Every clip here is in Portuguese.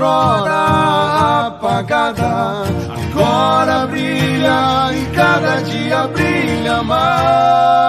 outrora apagada agora brilha e cada dia brilha mais.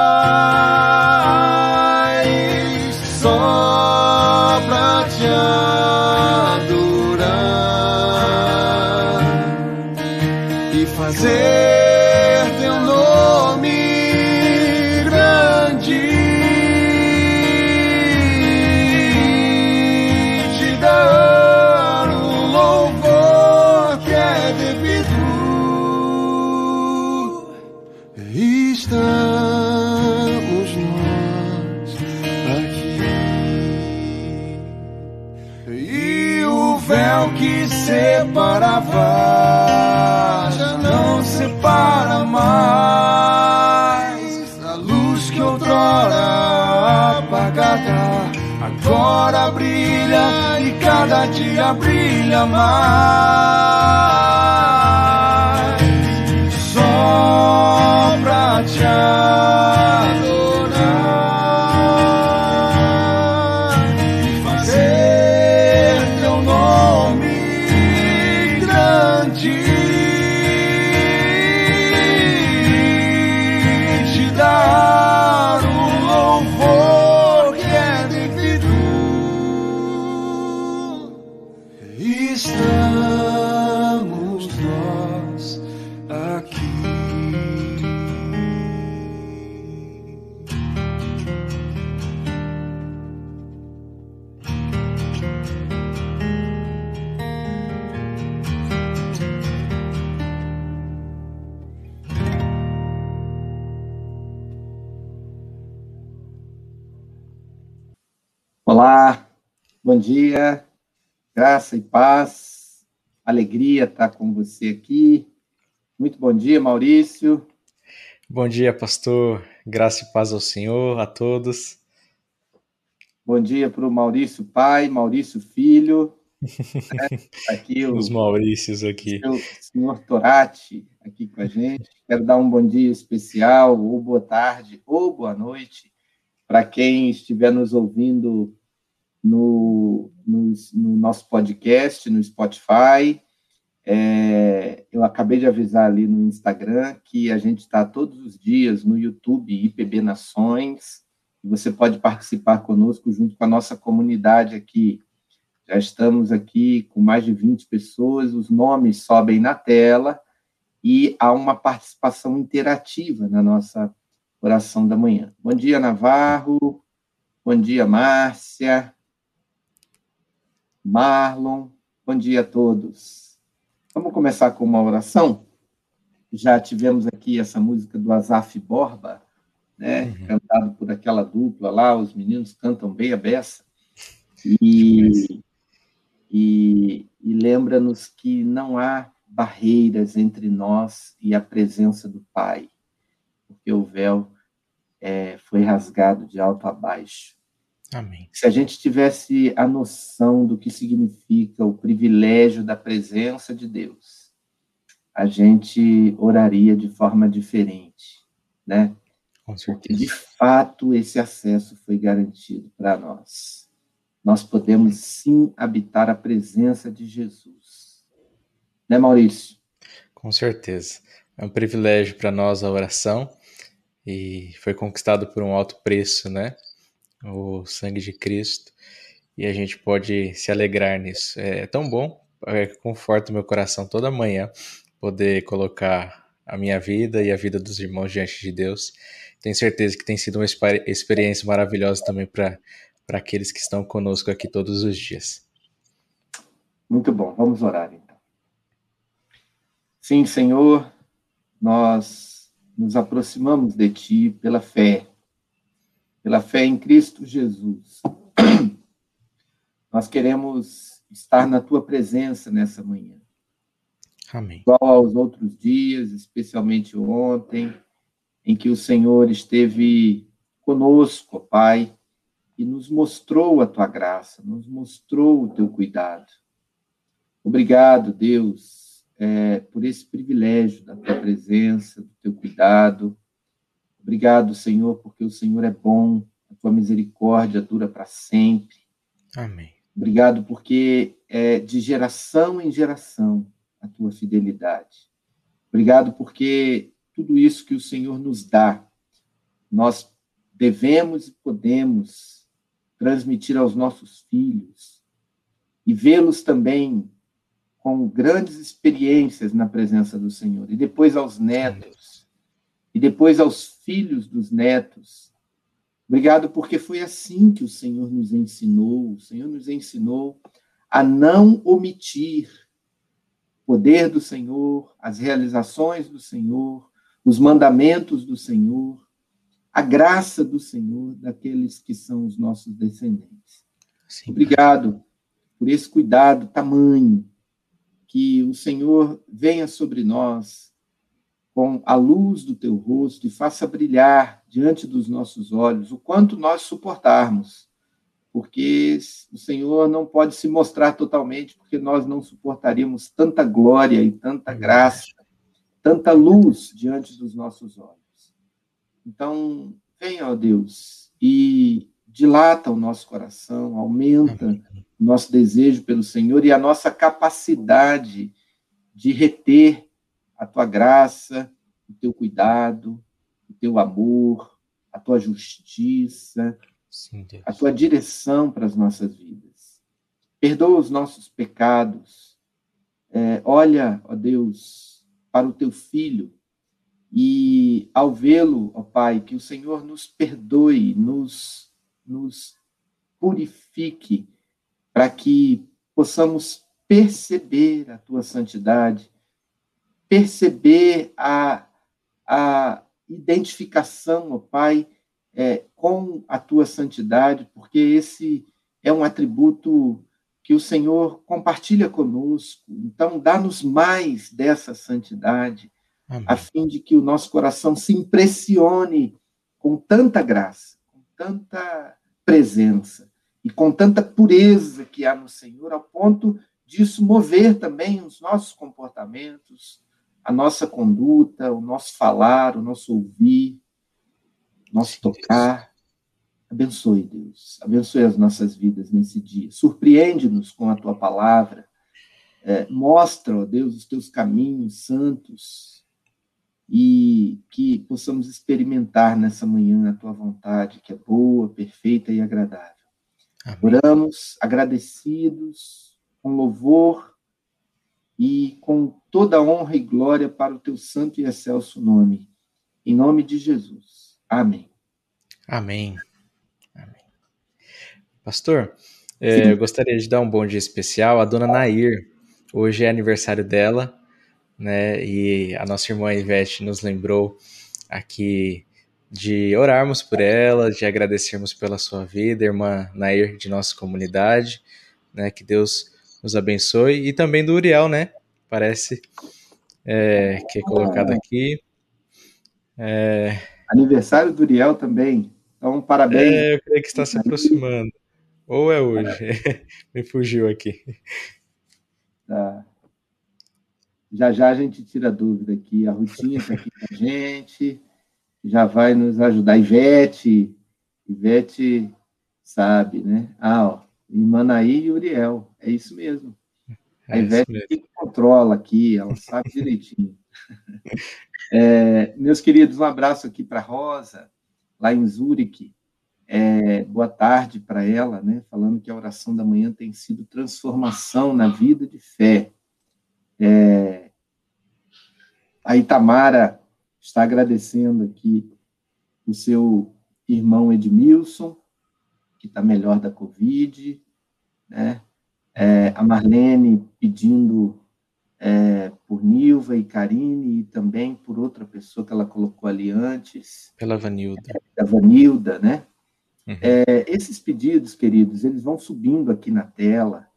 Olá, bom dia, graça e paz, alegria estar com você aqui. Muito bom dia, Maurício. Bom dia, pastor. Graça e paz ao Senhor, a todos. Bom dia para o Maurício pai, Maurício filho. né? Aqui o Os Maurícios aqui. seu senhor Torati aqui com a gente. Quero dar um bom dia especial, ou boa tarde, ou boa noite, para quem estiver nos ouvindo no, no, no nosso podcast, no Spotify. É, eu acabei de avisar ali no Instagram que a gente está todos os dias no YouTube IPB Nações. E você pode participar conosco junto com a nossa comunidade aqui. Já estamos aqui com mais de 20 pessoas, os nomes sobem na tela e há uma participação interativa na nossa oração da manhã. Bom dia, Navarro. Bom dia, Márcia. Marlon. Bom dia a todos. Vamos começar com uma oração? Já tivemos aqui essa música do Azaf Borba, né? Uhum. Cantado por aquela dupla lá, os meninos cantam bem a beça. E, e, e lembra-nos que não há barreiras entre nós e a presença do Pai, porque o véu é, foi rasgado de alto a baixo. Amém. Se a gente tivesse a noção do que significa o privilégio da presença de Deus, a gente oraria de forma diferente, né? Com Porque, de certeza. fato, esse acesso foi garantido para nós. Nós podemos, sim, habitar a presença de Jesus. Né, Maurício? Com certeza. É um privilégio para nós a oração e foi conquistado por um alto preço, né? O sangue de Cristo. E a gente pode se alegrar nisso. É tão bom, é, conforta o meu coração toda manhã poder colocar a minha vida e a vida dos irmãos diante de Deus. Tenho certeza que tem sido uma exper- experiência maravilhosa também para aqueles que estão conosco aqui todos os dias. Muito bom, vamos orar então. Sim, Senhor, nós nos aproximamos de Ti pela fé, pela fé em Cristo Jesus. Nós queremos estar na Tua presença nessa manhã. Amém. Igual aos outros dias, especialmente ontem, em que o Senhor esteve conosco, Pai, e nos mostrou a tua graça, nos mostrou o teu cuidado. Obrigado, Deus, é, por esse privilégio da tua presença, do teu cuidado. Obrigado, Senhor, porque o Senhor é bom, a tua misericórdia dura para sempre. Amém. Obrigado porque é de geração em geração a tua fidelidade. Obrigado porque tudo isso que o Senhor nos dá, nós devemos e podemos transmitir aos nossos filhos e vê-los também com grandes experiências na presença do Senhor, e depois aos netos, e depois aos filhos dos netos. Obrigado, porque foi assim que o Senhor nos ensinou. O Senhor nos ensinou a não omitir o poder do Senhor, as realizações do Senhor, os mandamentos do Senhor, a graça do Senhor daqueles que são os nossos descendentes. Sim. Obrigado por esse cuidado tamanho que o Senhor venha sobre nós com a luz do teu rosto e faça brilhar diante dos nossos olhos o quanto nós suportarmos, porque o Senhor não pode se mostrar totalmente, porque nós não suportaríamos tanta glória e tanta graça, tanta luz diante dos nossos olhos. Então, venha, ó Deus, e dilata o nosso coração, aumenta o nosso desejo pelo Senhor e a nossa capacidade de reter a tua graça, o teu cuidado, o teu amor, a tua justiça, Sim, a tua direção para as nossas vidas. Perdoa os nossos pecados. É, olha, ó Deus, para o teu filho e ao vê-lo, ó Pai, que o Senhor nos perdoe, nos, nos purifique, para que possamos perceber a tua santidade, perceber a, a identificação, ó Pai, é, com a tua santidade, porque esse é um atributo que o Senhor compartilha conosco. Então, dá-nos mais dessa santidade Amém. a fim de que o nosso coração se impressione com tanta graça, com tanta presença e com tanta pureza que há no Senhor, ao ponto disso mover também os nossos comportamentos, a nossa conduta, o nosso falar, o nosso ouvir, o nosso tocar. Abençoe, Deus. Abençoe as nossas vidas nesse dia. Surpreende-nos com a tua palavra. É, mostra, ó Deus, os teus caminhos santos e que possamos experimentar nessa manhã a tua vontade, que é boa, perfeita e agradável. Amém. Oramos agradecidos, com louvor e com toda honra e glória para o teu santo e excelso nome. Em nome de Jesus. Amém. Amém. Amém. Pastor, é, eu gostaria de dar um bom dia especial à dona Nair. Hoje é aniversário dela né? E a nossa irmã Ivete nos lembrou aqui de orarmos por ela, de agradecermos pela sua vida, irmã Nair de nossa comunidade, né? Que Deus nos abençoe e também do Uriel, né? Parece é, que é colocado aqui. É... Aniversário do Uriel também. Então, parabéns. É, eu creio que está se aproximando. Ou é hoje? Me fugiu aqui. Tá. Já já a gente tira a dúvida aqui. A Rutinha está aqui com a gente, já vai nos ajudar. Ivete, Ivete sabe, né? Ah, ó, Imanaí e Uriel, é isso mesmo. A é Ivete é que controla aqui, ela sabe direitinho. É, meus queridos, um abraço aqui para Rosa, lá em Zurique. É, boa tarde para ela, né? Falando que a oração da manhã tem sido transformação na vida de fé. É, a Itamara está agradecendo aqui o seu irmão Edmilson, que está melhor da Covid, né? É, a Marlene pedindo é, por Nilva e Karine, e também por outra pessoa que ela colocou ali antes. Pela Vanilda. É, da Vanilda, né? Uhum. É, esses pedidos, queridos, eles vão subindo aqui na tela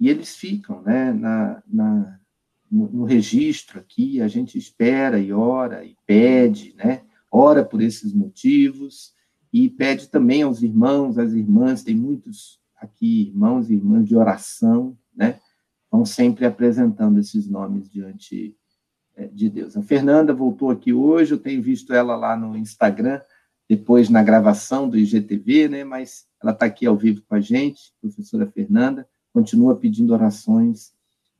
e eles ficam né, na, na no, no, registro aqui, a gente espera e ora e pede, né? Ora por esses motivos e pede também aos irmãos, às irmãs, tem muitos aqui irmãos e irmãs de oração, né? Vão sempre apresentando esses nomes diante é, de Deus. A Fernanda voltou aqui hoje, eu tenho visto ela lá no Instagram, depois na gravação do IGTV, né? Mas ela está aqui ao vivo com a gente, professora Fernanda, continua pedindo orações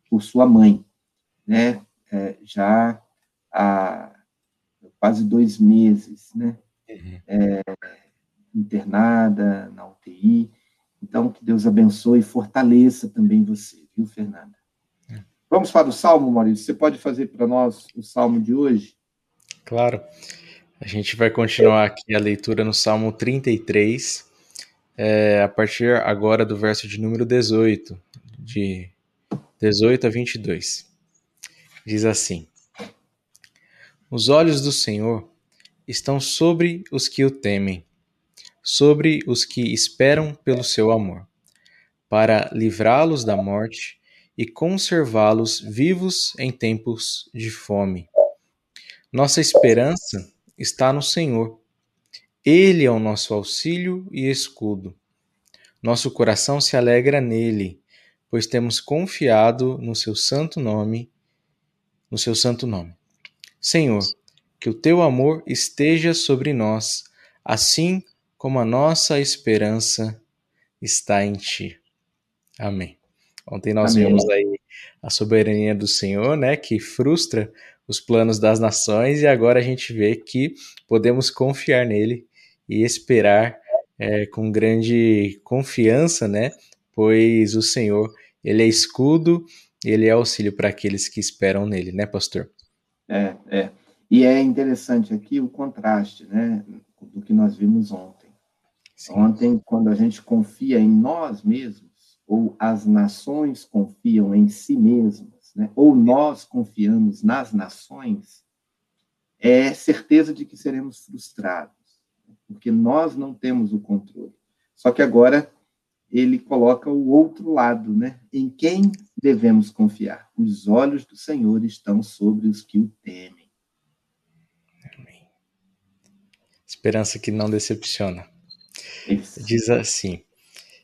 por sua mãe, né? É, já há quase dois meses, né? Uhum. É, internada na UTI. Então, que Deus abençoe e fortaleça também você, viu, Fernanda? É. Vamos para o Salmo, Maurício. Você pode fazer para nós o Salmo de hoje? Claro. A gente vai continuar aqui a leitura no Salmo 33, é, a partir agora do verso de número 18, de 18 a 22. Diz assim: Os olhos do Senhor estão sobre os que o temem sobre os que esperam pelo seu amor, para livrá-los da morte e conservá-los vivos em tempos de fome. Nossa esperança está no Senhor. Ele é o nosso auxílio e escudo. Nosso coração se alegra nele, pois temos confiado no seu santo nome, no seu santo nome. Senhor, que o teu amor esteja sobre nós, assim como a nossa esperança está em ti. Amém. Ontem nós Amém. vimos aí a soberania do Senhor, né, que frustra os planos das nações, e agora a gente vê que podemos confiar nele e esperar é, com grande confiança, né, pois o Senhor, ele é escudo, ele é auxílio para aqueles que esperam nele, né, pastor? É, é. E é interessante aqui o contraste, né, do que nós vimos ontem. Sim. Ontem, quando a gente confia em nós mesmos, ou as nações confiam em si mesmas, né? ou nós confiamos nas nações, é certeza de que seremos frustrados, porque nós não temos o controle. Só que agora ele coloca o outro lado, né? Em quem devemos confiar? Os olhos do Senhor estão sobre os que o temem. Amém. Esperança que não decepciona. Diz assim: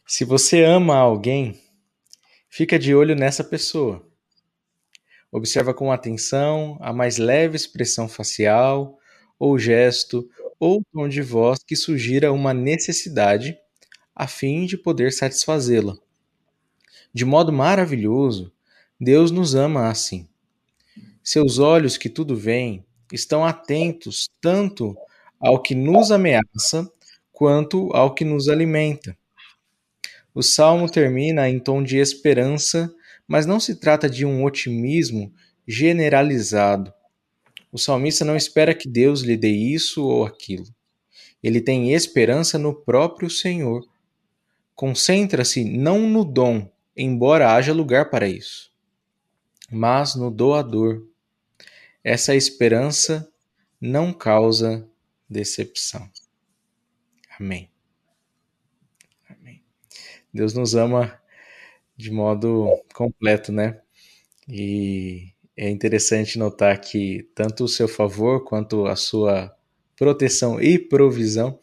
se você ama alguém, fica de olho nessa pessoa. Observa com atenção a mais leve expressão facial, ou gesto, ou tom de voz que sugira uma necessidade, a fim de poder satisfazê-la. De modo maravilhoso, Deus nos ama assim. Seus olhos que tudo veem estão atentos tanto ao que nos ameaça quanto ao que nos alimenta. O salmo termina em tom de esperança, mas não se trata de um otimismo generalizado. O salmista não espera que Deus lhe dê isso ou aquilo. Ele tem esperança no próprio Senhor. Concentra-se não no dom, embora haja lugar para isso, mas no doador. Essa esperança não causa decepção. Amém. Amém. Deus nos ama de modo completo, né? E é interessante notar que tanto o seu favor quanto a sua proteção e provisão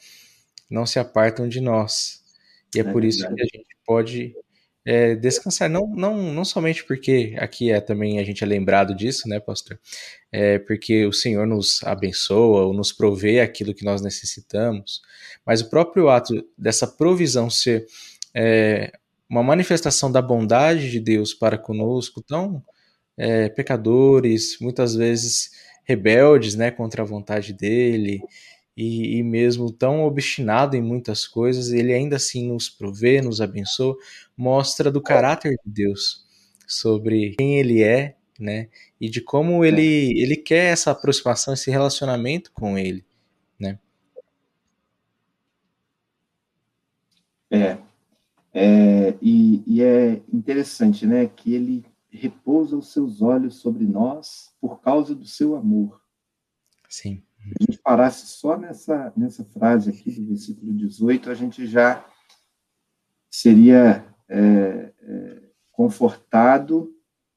não se apartam de nós. E é, é por isso que a gente pode é, descansar, não, não, não somente porque aqui é também a gente é lembrado disso, né, pastor? É porque o Senhor nos abençoa ou nos provê aquilo que nós necessitamos, mas o próprio ato dessa provisão ser é, uma manifestação da bondade de Deus para conosco, tão é, pecadores, muitas vezes rebeldes, né, contra a vontade dele, e, e, mesmo tão obstinado em muitas coisas, ele ainda assim nos provê, nos abençoa, mostra do caráter de Deus sobre quem ele é, né? E de como ele, ele quer essa aproximação, esse relacionamento com ele, né? É, é e, e é interessante, né? Que ele repousa os seus olhos sobre nós por causa do seu amor. Sim. Se a gente parasse só nessa, nessa frase aqui do versículo 18, a gente já seria é, é, confortado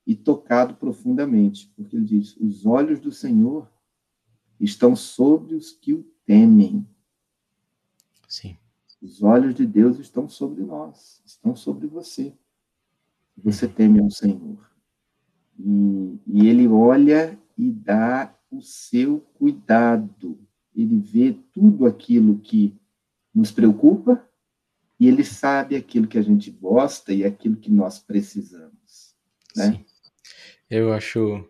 e tocado profundamente, porque ele diz: os olhos do Senhor estão sobre os que o temem. Sim. Os olhos de Deus estão sobre nós, estão sobre você. Você teme ao Senhor. E, e ele olha e dá o seu cuidado. Ele vê tudo aquilo que nos preocupa e ele sabe aquilo que a gente gosta e aquilo que nós precisamos. Né? Sim. Eu acho,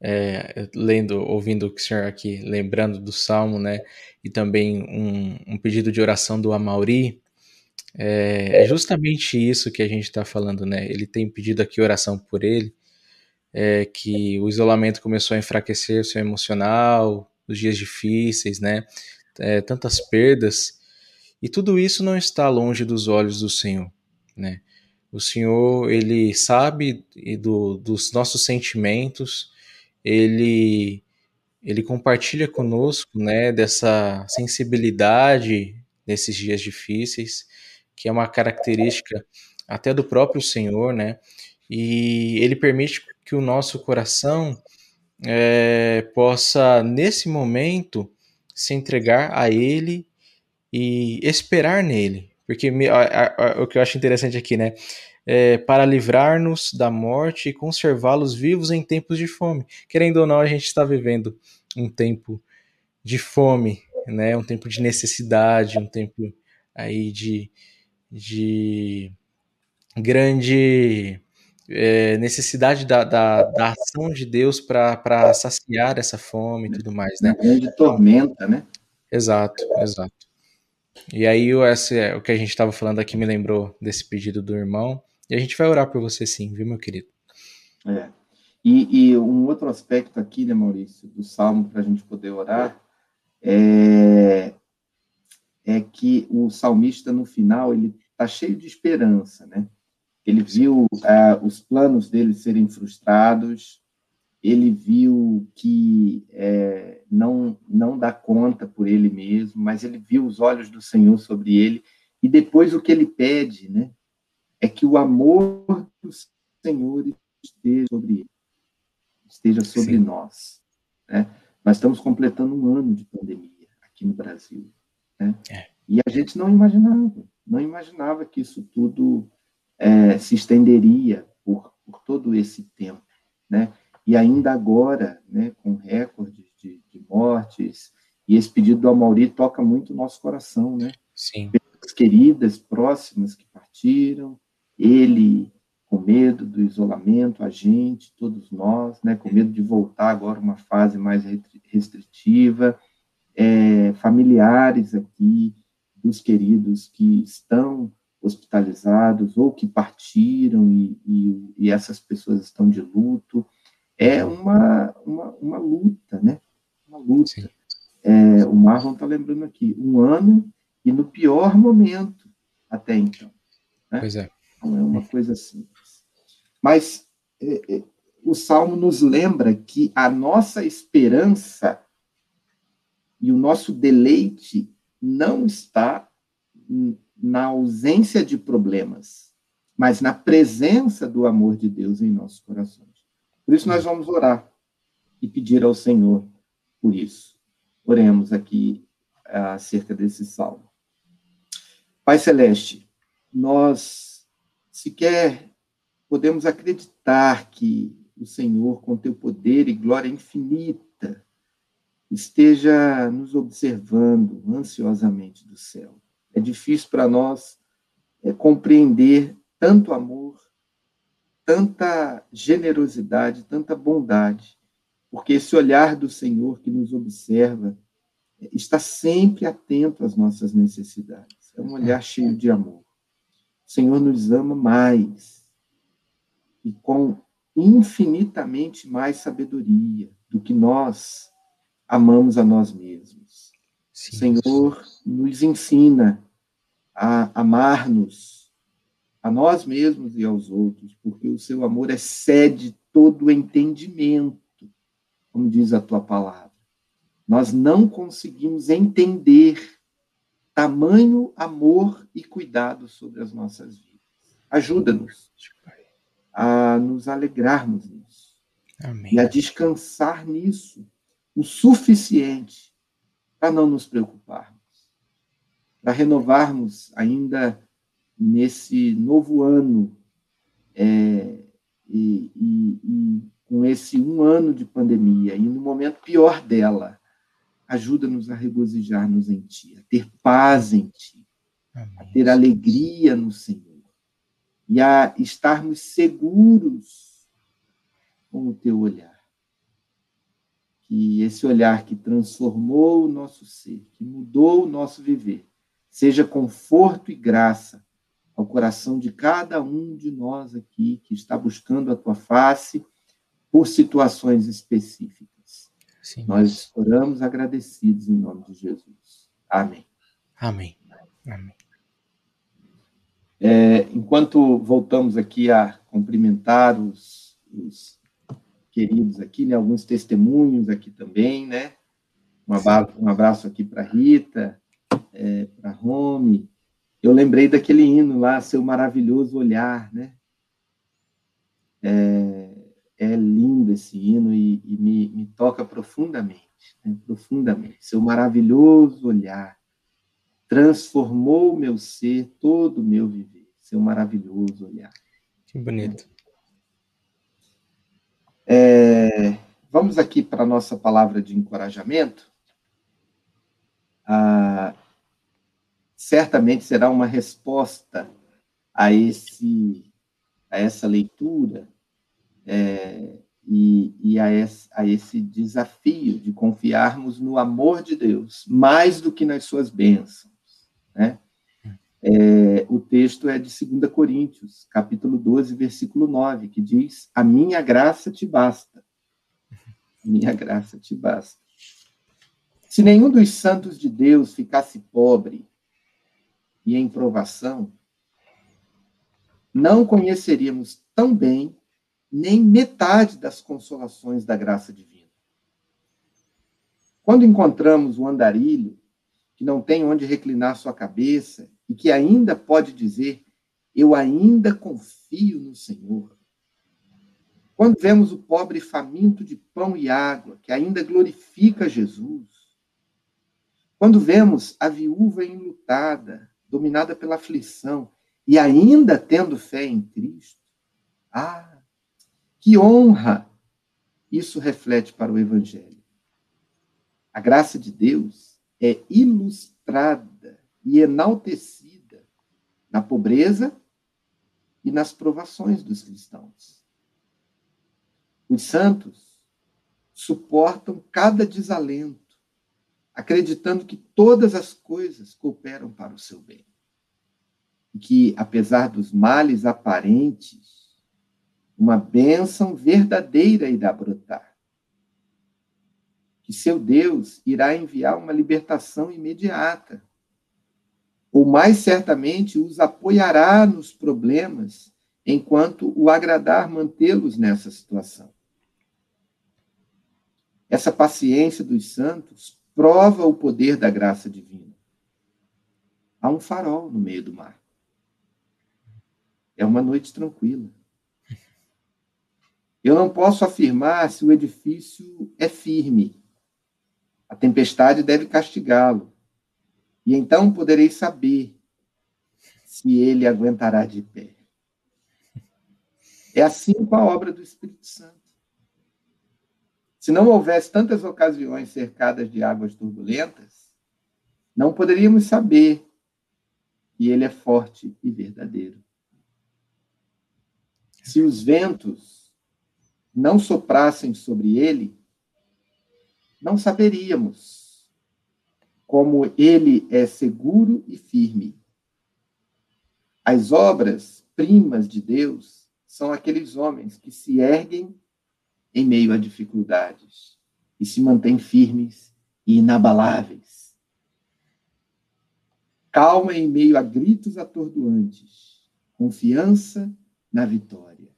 é, lendo, ouvindo o senhor aqui, lembrando do Salmo, né, e também um, um pedido de oração do Amauri, é, é justamente isso que a gente está falando, né? Ele tem pedido aqui oração por ele, é, que o isolamento começou a enfraquecer o seu emocional, os dias difíceis, né? É, tantas perdas, e tudo isso não está longe dos olhos do Senhor, né? O Senhor, ele sabe do, dos nossos sentimentos, ele ele compartilha conosco, né, dessa sensibilidade nesses dias difíceis, que é uma característica até do próprio Senhor, né? E ele permite que o nosso coração é, possa, nesse momento, se entregar a Ele e esperar nele. Porque me, a, a, a, o que eu acho interessante aqui, né? É, para livrar-nos da morte e conservá-los vivos em tempos de fome. Querendo ou não, a gente está vivendo um tempo de fome, né? Um tempo de necessidade, um tempo aí de, de grande é, necessidade da, da, da, ação de Deus para saciar essa fome e tudo mais, né? Uma grande tormenta, né? Exato, exato. E aí esse, o que a gente estava falando aqui me lembrou desse pedido do irmão. E a gente vai orar por você sim, viu, meu querido? É. E, e um outro aspecto aqui, né, Maurício, do Salmo, para a gente poder orar, é, é que o salmista, no final, ele está cheio de esperança, né? Ele viu uh, os planos dele serem frustrados, ele viu que é, não não dá conta por ele mesmo, mas ele viu os olhos do Senhor sobre ele e depois o que ele pede, né, é que o amor do Senhor esteja sobre ele, esteja sobre Sim. nós, né? Nós estamos completando um ano de pandemia aqui no Brasil, né? É. E a gente não imaginava, não imaginava que isso tudo é, se estenderia por, por todo esse tempo, né? E ainda agora, né, com recordes de, de, mortes, e esse pedido do Amauri toca muito o nosso coração, né? Sim. Pessoas queridas, próximas que partiram, ele com medo do isolamento, a gente, todos nós, né, com medo de voltar agora uma fase mais restritiva, é, familiares aqui dos queridos que estão hospitalizados ou que partiram e, e, e essas pessoas estão de luto é uma, uma, uma luta, né? Uma luta. É, o Marlon está lembrando aqui, um ano e no pior momento até então. Né? Pois é. Não é uma coisa simples. Mas é, é, o Salmo nos lembra que a nossa esperança e o nosso deleite não está na ausência de problemas, mas na presença do amor de Deus em nossos corações. Por isso, nós vamos orar e pedir ao Senhor por isso. Oremos aqui acerca desse salmo. Pai Celeste, nós sequer podemos acreditar que o Senhor, com teu poder e glória infinita, esteja nos observando ansiosamente do céu. É difícil para nós é, compreender tanto amor, tanta generosidade, tanta bondade, porque esse olhar do Senhor que nos observa está sempre atento às nossas necessidades. É um olhar cheio de amor. O Senhor nos ama mais e com infinitamente mais sabedoria do que nós amamos a nós mesmos. Sim, o Senhor nos ensina a amar-nos a nós mesmos e aos outros, porque o seu amor excede todo o entendimento, como diz a tua palavra. Nós não conseguimos entender tamanho amor e cuidado sobre as nossas vidas. Ajuda-nos a nos alegrarmos nisso Amém. e a descansar nisso o suficiente para não nos preocuparmos, para renovarmos ainda nesse novo ano é, e, e, e com esse um ano de pandemia e no momento pior dela, ajuda-nos a regozijar-nos em Ti, a ter paz em Ti, a ter alegria no Senhor e a estarmos seguros com o Teu olhar. Que esse olhar que transformou o nosso ser, que mudou o nosso viver, seja conforto e graça ao coração de cada um de nós aqui que está buscando a Tua face por situações específicas. Sim. Nós oramos agradecidos em nome de Jesus. Amém. Amém. Amém. É, enquanto voltamos aqui a cumprimentar os, os queridos aqui, né, alguns testemunhos aqui também, né? Um abraço, um abraço aqui para Rita, é, para Rome. Eu lembrei daquele hino lá, Seu Maravilhoso Olhar, né? É, é lindo esse hino e, e me, me, toca profundamente, né? profundamente. Seu maravilhoso olhar transformou meu ser, todo o meu viver. Seu maravilhoso olhar. Que bonito. É, vamos aqui para a nossa palavra de encorajamento. Ah, certamente será uma resposta a esse a essa leitura é, e, e a, esse, a, esse, desafio de confiarmos no amor de Deus mais do que nas suas bênçãos. Né? É, o texto é de 2 Coríntios, capítulo 12, versículo 9, que diz: A minha graça te basta. Minha graça te basta. Se nenhum dos santos de Deus ficasse pobre e em provação, não conheceríamos tão bem nem metade das consolações da graça divina. Quando encontramos o andarilho, que não tem onde reclinar sua cabeça e que ainda pode dizer: Eu ainda confio no Senhor. Quando vemos o pobre faminto de pão e água, que ainda glorifica Jesus. Quando vemos a viúva enlutada, dominada pela aflição, e ainda tendo fé em Cristo. Ah, que honra isso reflete para o Evangelho. A graça de Deus é ilustrada e enaltecida na pobreza e nas provações dos cristãos. Os santos suportam cada desalento, acreditando que todas as coisas cooperam para o seu bem. E que, apesar dos males aparentes, uma bênção verdadeira irá brotar. Que seu Deus irá enviar uma libertação imediata. Ou mais certamente os apoiará nos problemas, enquanto o agradar mantê-los nessa situação. Essa paciência dos santos prova o poder da graça divina. Há um farol no meio do mar. É uma noite tranquila. Eu não posso afirmar se o edifício é firme. A tempestade deve castigá-lo. E então poderei saber se ele aguentará de pé. É assim com a obra do Espírito Santo. Se não houvesse tantas ocasiões cercadas de águas turbulentas, não poderíamos saber que ele é forte e verdadeiro. Se os ventos não soprassem sobre ele, não saberíamos como ele é seguro e firme. As obras primas de Deus são aqueles homens que se erguem em meio a dificuldades e se mantêm firmes e inabaláveis. Calma em meio a gritos atordoantes, confiança na vitória.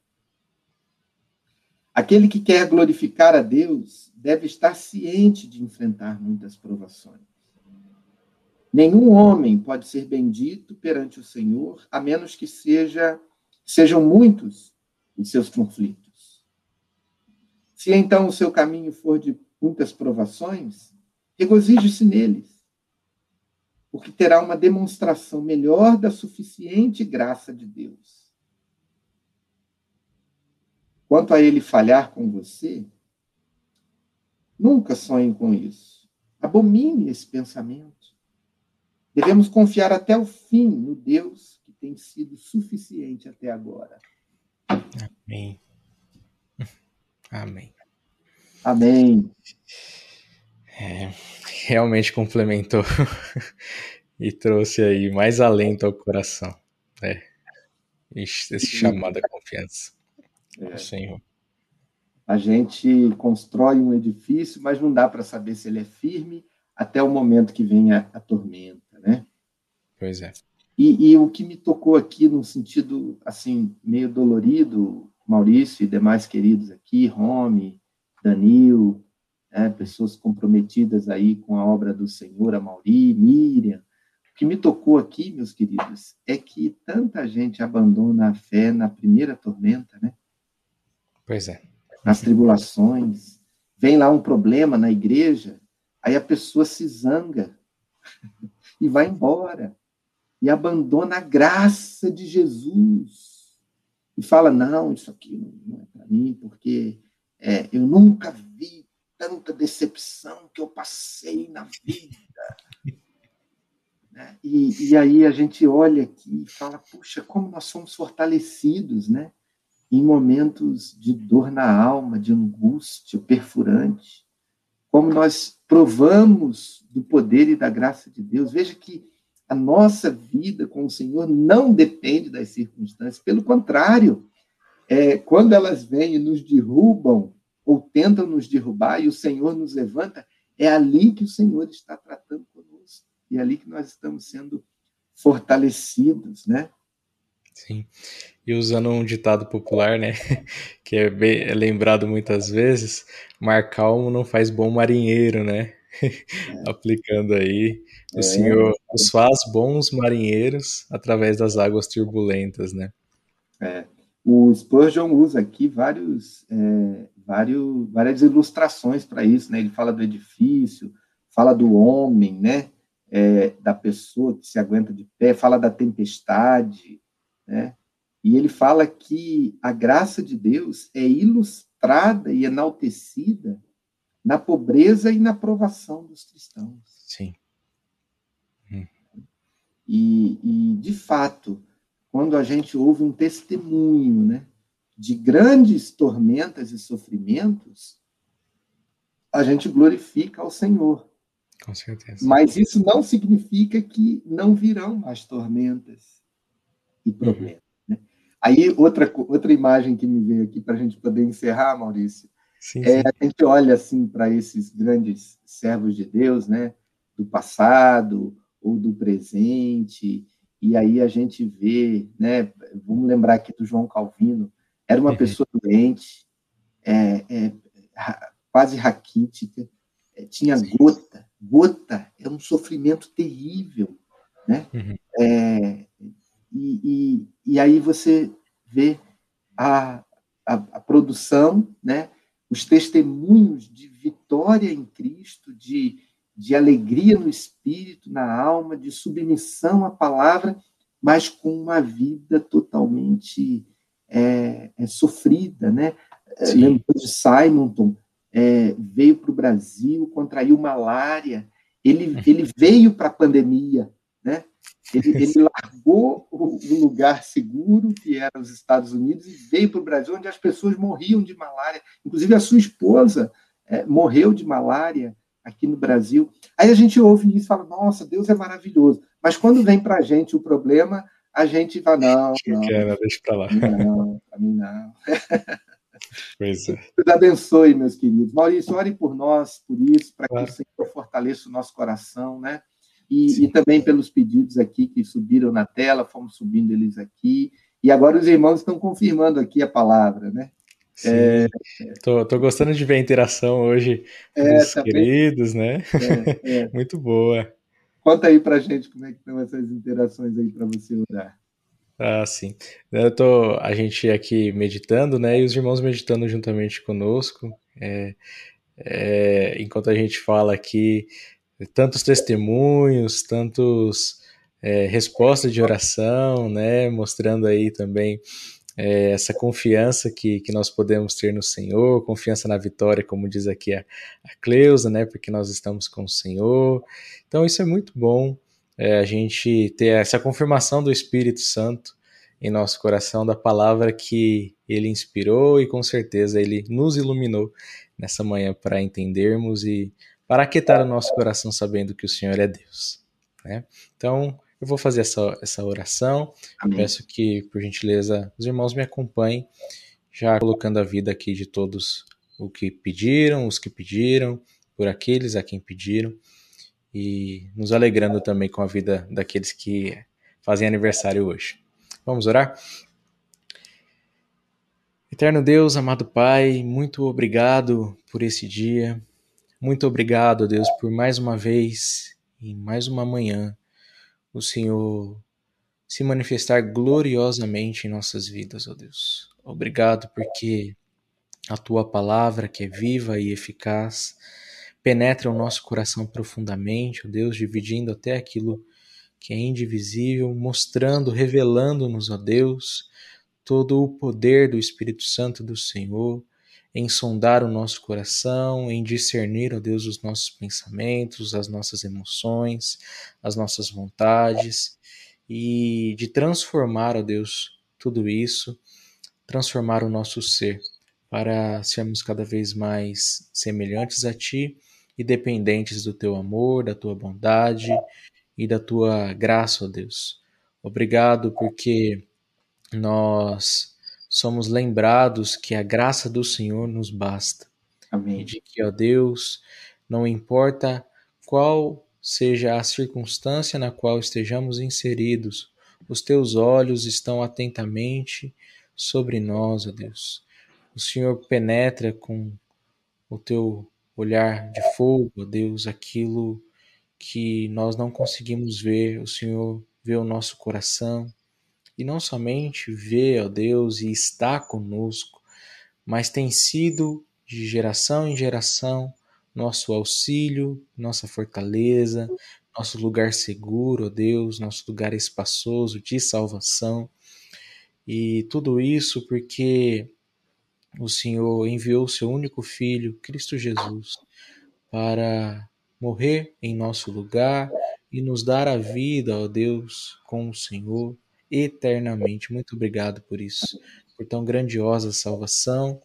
Aquele que quer glorificar a Deus deve estar ciente de enfrentar muitas provações. Nenhum homem pode ser bendito perante o Senhor, a menos que seja, sejam muitos os seus conflitos. Se então o seu caminho for de muitas provações, regozije-se neles, porque terá uma demonstração melhor da suficiente graça de Deus. Quanto a ele falhar com você, nunca sonhe com isso. Abomine esse pensamento. Devemos confiar até o fim no Deus que tem sido suficiente até agora. Amém. Amém. Amém. É, realmente complementou e trouxe aí mais alento ao coração. Né? Esse chamado à confiança. É. Senhor. A gente constrói um edifício, mas não dá para saber se ele é firme até o momento que vem a, a tormenta, né? Pois é. E, e, o que me tocou aqui, num sentido assim meio dolorido, Maurício e demais queridos aqui, Rome, Danil, né, pessoas comprometidas aí com a obra do Senhor, a Mauri, Miriam. O que me tocou aqui, meus queridos, é que tanta gente abandona a fé na primeira tormenta, né? Pois é. Nas tribulações. Vem lá um problema na igreja, aí a pessoa se zanga e vai embora e abandona a graça de Jesus e fala: não, isso aqui não é para mim, porque é, eu nunca vi tanta decepção que eu passei na vida. né? e, e aí a gente olha aqui e fala: puxa, como nós somos fortalecidos, né? Em momentos de dor na alma, de angústia perfurante, como nós provamos do poder e da graça de Deus. Veja que a nossa vida com o Senhor não depende das circunstâncias, pelo contrário, é, quando elas vêm e nos derrubam, ou tentam nos derrubar, e o Senhor nos levanta, é ali que o Senhor está tratando conosco, e é ali que nós estamos sendo fortalecidos, né? Sim. E usando um ditado popular, né, que é, bem, é lembrado muitas vezes, mar calmo não faz bom marinheiro, né? É. Aplicando aí, o é. Senhor nos faz bons marinheiros através das águas turbulentas, né? É. O Spurgeon usa aqui vários, é, vários, várias ilustrações para isso, né? Ele fala do edifício, fala do homem, né? É, da pessoa que se aguenta de pé, fala da tempestade, né? E ele fala que a graça de Deus é ilustrada e enaltecida na pobreza e na provação dos cristãos. Sim. Hum. E, e, de fato, quando a gente ouve um testemunho né, de grandes tormentas e sofrimentos, a gente glorifica ao Senhor. Com certeza. Mas isso não significa que não virão mais tormentas e uhum. problemas. Uhum. Né? Aí, outra, outra imagem que me veio aqui para a gente poder encerrar, Maurício, Sim, é, sim. a gente olha assim para esses grandes servos de Deus, né, do passado ou do presente, e aí a gente vê, né, vamos lembrar aqui do João Calvino, era uma uhum. pessoa doente, é, é, quase raquítica, é, tinha gota, gota é um sofrimento terrível, né? Uhum. É, e, e, e, aí você vê a, a, a produção, né? os testemunhos de vitória em Cristo, de, de alegria no espírito, na alma, de submissão à palavra, mas com uma vida totalmente é, é, sofrida, né? É, lembrou de Simonton, é, veio para o Brasil, contraiu malária, ele, ele veio para a pandemia, né? Ele, ele largou o, o, lugar seguro, que era os Estados Unidos, e veio para o Brasil, onde as pessoas morriam de malária. Inclusive, a sua esposa é, morreu de malária aqui no Brasil. Aí a gente ouve isso e fala: nossa, Deus é maravilhoso. Mas quando vem para a gente o problema, a gente fala: não, não. Quero, deixa para lá. Não, para mim não. Pois é. Deus abençoe, meus queridos. Maurício, ore por nós, por isso, para claro. que o Senhor fortaleça o nosso coração, né? E, e, também pelos pedidos aqui que subiram na tela, fomos subindo eles aqui. E agora os irmãos estão confirmando aqui a palavra, né? Sim, é... tô, tô gostando de ver a interação hoje é, dos também... queridos, né? É, é. Muito boa. Conta aí pra gente como é que estão essas interações aí para você orar. Ah, sim. Eu tô, a gente aqui meditando, né? E os irmãos meditando juntamente conosco. É, é, enquanto a gente fala aqui, tantos testemunhos, tantos é, respostas de oração, né? Mostrando aí também é, essa confiança que, que nós podemos ter no Senhor, confiança na vitória, como diz aqui a, a Cleusa, né? Porque nós estamos com o Senhor. Então, isso é muito bom, é, a gente ter essa confirmação do Espírito Santo em nosso coração, da palavra que ele inspirou e com certeza ele nos iluminou nessa manhã para entendermos e para aquietar o nosso coração sabendo que o Senhor é Deus. Né? Então, eu vou fazer essa, essa oração. Peço que, por gentileza, os irmãos me acompanhem, já colocando a vida aqui de todos o que pediram, os que pediram, por aqueles a quem pediram, e nos alegrando também com a vida daqueles que fazem aniversário hoje. Vamos orar? Eterno Deus, amado Pai, muito obrigado por esse dia. Muito obrigado, Deus, por mais uma vez e mais uma manhã o Senhor se manifestar gloriosamente em nossas vidas, ó Deus. Obrigado porque a tua palavra, que é viva e eficaz, penetra o nosso coração profundamente, ó Deus, dividindo até aquilo que é indivisível, mostrando, revelando-nos, ó Deus, todo o poder do Espírito Santo do Senhor em sondar o nosso coração, em discernir, ó Deus, os nossos pensamentos, as nossas emoções, as nossas vontades e de transformar, ó Deus, tudo isso, transformar o nosso ser para sermos cada vez mais semelhantes a Ti e dependentes do Teu amor, da Tua bondade e da Tua graça, ó Deus. Obrigado porque nós somos lembrados que a graça do Senhor nos basta. Amém. E de que, ó Deus, não importa qual seja a circunstância na qual estejamos inseridos, os teus olhos estão atentamente sobre nós, ó Deus. O Senhor penetra com o teu olhar de fogo, ó Deus, aquilo que nós não conseguimos ver. O Senhor vê o nosso coração, e não somente vê, ó Deus, e está conosco, mas tem sido de geração em geração nosso auxílio, nossa fortaleza, nosso lugar seguro, ó Deus, nosso lugar espaçoso de salvação. E tudo isso porque o Senhor enviou o seu único filho, Cristo Jesus, para morrer em nosso lugar e nos dar a vida, ó Deus, com o Senhor eternamente. Muito obrigado por isso, por tão grandiosa salvação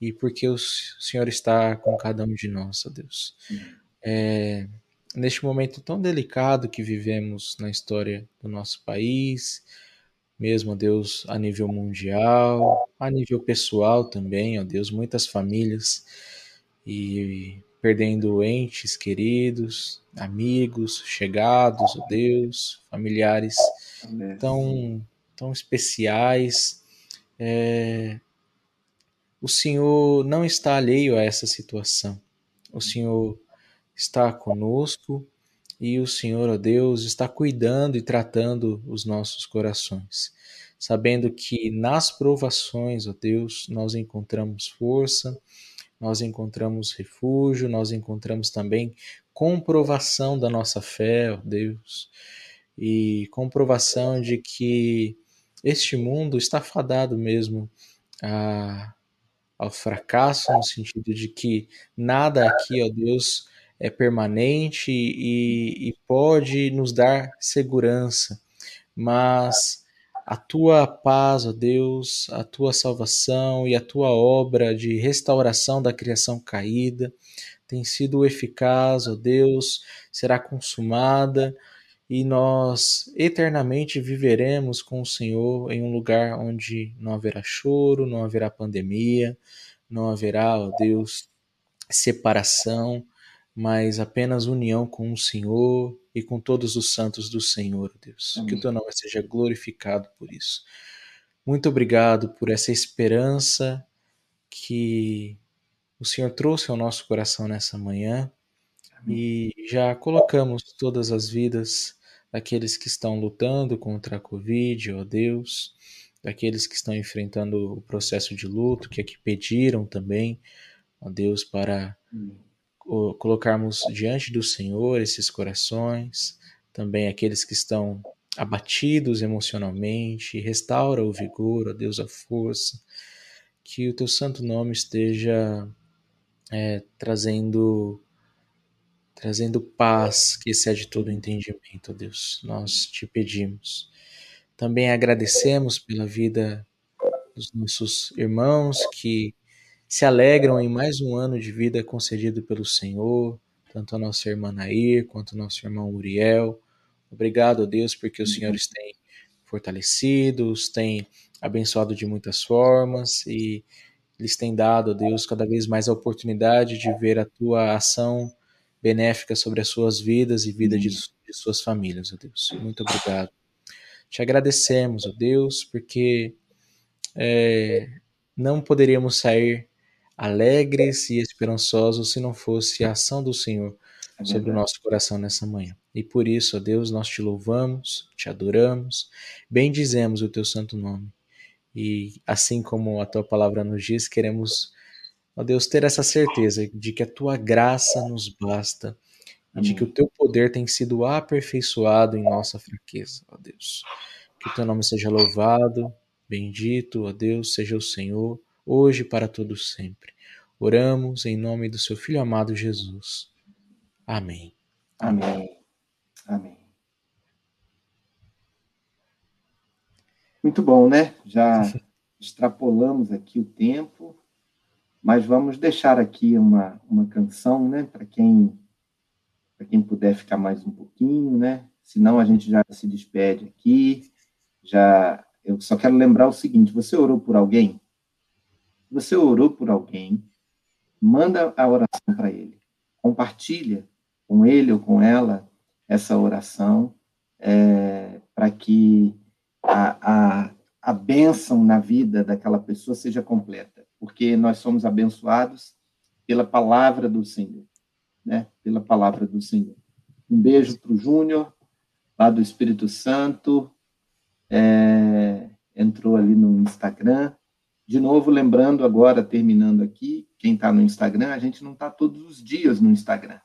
e porque o Senhor está com cada um de nós, ó Deus. É, neste momento tão delicado que vivemos na história do nosso país, mesmo, ó Deus, a nível mundial, a nível pessoal também, ó Deus, muitas famílias e perdendo entes queridos, amigos, chegados, ó Deus, familiares tão, tão especiais. É, o Senhor não está alheio a essa situação. O Senhor está conosco e o Senhor, ó Deus, está cuidando e tratando os nossos corações, sabendo que nas provações, ó Deus, nós encontramos força, nós encontramos refúgio, nós encontramos também comprovação da nossa fé, ó Deus e comprovação de que este mundo está fadado mesmo a, ao fracasso, no sentido de que nada aqui, ó Deus, é permanente e, e pode nos dar segurança, mas a tua paz, ó Deus, a tua salvação e a tua obra de restauração da criação caída tem sido eficaz, ó Deus, será consumada e nós eternamente viveremos com o Senhor em um lugar onde não haverá choro, não haverá pandemia, não haverá, ó Deus, separação, mas apenas união com o Senhor e com todos os santos do Senhor, Deus. Amém. Que o teu nome seja glorificado por isso. Muito obrigado por essa esperança que o Senhor trouxe ao nosso coração nessa manhã e já colocamos todas as vidas daqueles que estão lutando contra a Covid, ó Deus, daqueles que estão enfrentando o processo de luto, que aqui pediram também, ó Deus, para colocarmos diante do Senhor esses corações, também aqueles que estão abatidos emocionalmente, restaura o vigor, ó Deus, a força, que o teu santo nome esteja é, trazendo trazendo paz que excede todo entendimento, Deus. Nós te pedimos. Também agradecemos pela vida dos nossos irmãos que se alegram em mais um ano de vida concedido pelo Senhor, tanto a nossa irmã Nair quanto o nosso irmão Uriel. Obrigado, Deus, porque os senhores têm fortalecido, os têm abençoado de muitas formas e lhes têm dado, Deus, cada vez mais a oportunidade de ver a tua ação benéfica sobre as suas vidas e vida de, de suas famílias, ó Deus. Muito obrigado. Te agradecemos, ó Deus, porque é, não poderíamos sair alegres e esperançosos se não fosse a ação do Senhor é sobre o nosso coração nessa manhã. E por isso, ó Deus, nós te louvamos, te adoramos, bendizemos o teu santo nome. E assim como a tua palavra nos diz, queremos Ó Deus, ter essa certeza de que a tua graça nos basta e de que o teu poder tem sido aperfeiçoado em nossa fraqueza, ó Deus. Que o teu nome seja louvado, bendito, ó Deus, seja o Senhor, hoje e para todos sempre. Oramos em nome do seu Filho amado Jesus. Amém. Amém. Amém. Muito bom, né? Já extrapolamos aqui o tempo mas vamos deixar aqui uma, uma canção, né, para quem para quem puder ficar mais um pouquinho, né? Senão a gente já se despede aqui. Já eu só quero lembrar o seguinte: você orou por alguém? Você orou por alguém? Manda a oração para ele. Compartilha com ele ou com ela essa oração é, para que a, a, a bênção na vida daquela pessoa seja completa porque nós somos abençoados pela palavra do Senhor, né? Pela palavra do Senhor. Um beijo para o Júnior, lá do Espírito Santo, é, entrou ali no Instagram. De novo, lembrando agora, terminando aqui, quem está no Instagram, a gente não está todos os dias no Instagram.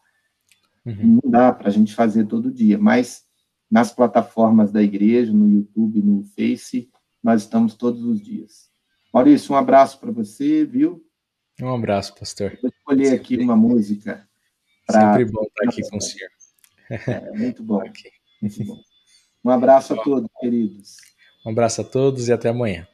Uhum. Não dá para a gente fazer todo dia, mas nas plataformas da igreja, no YouTube, no Face, nós estamos todos os dias. Maurício, um abraço para você, viu? Um abraço, pastor. Vou escolher Sempre. aqui uma música. Pra... Sempre bom estar aqui com o senhor. É, muito bom. okay. muito bom. Um abraço a todos, queridos. Um abraço a todos e até amanhã.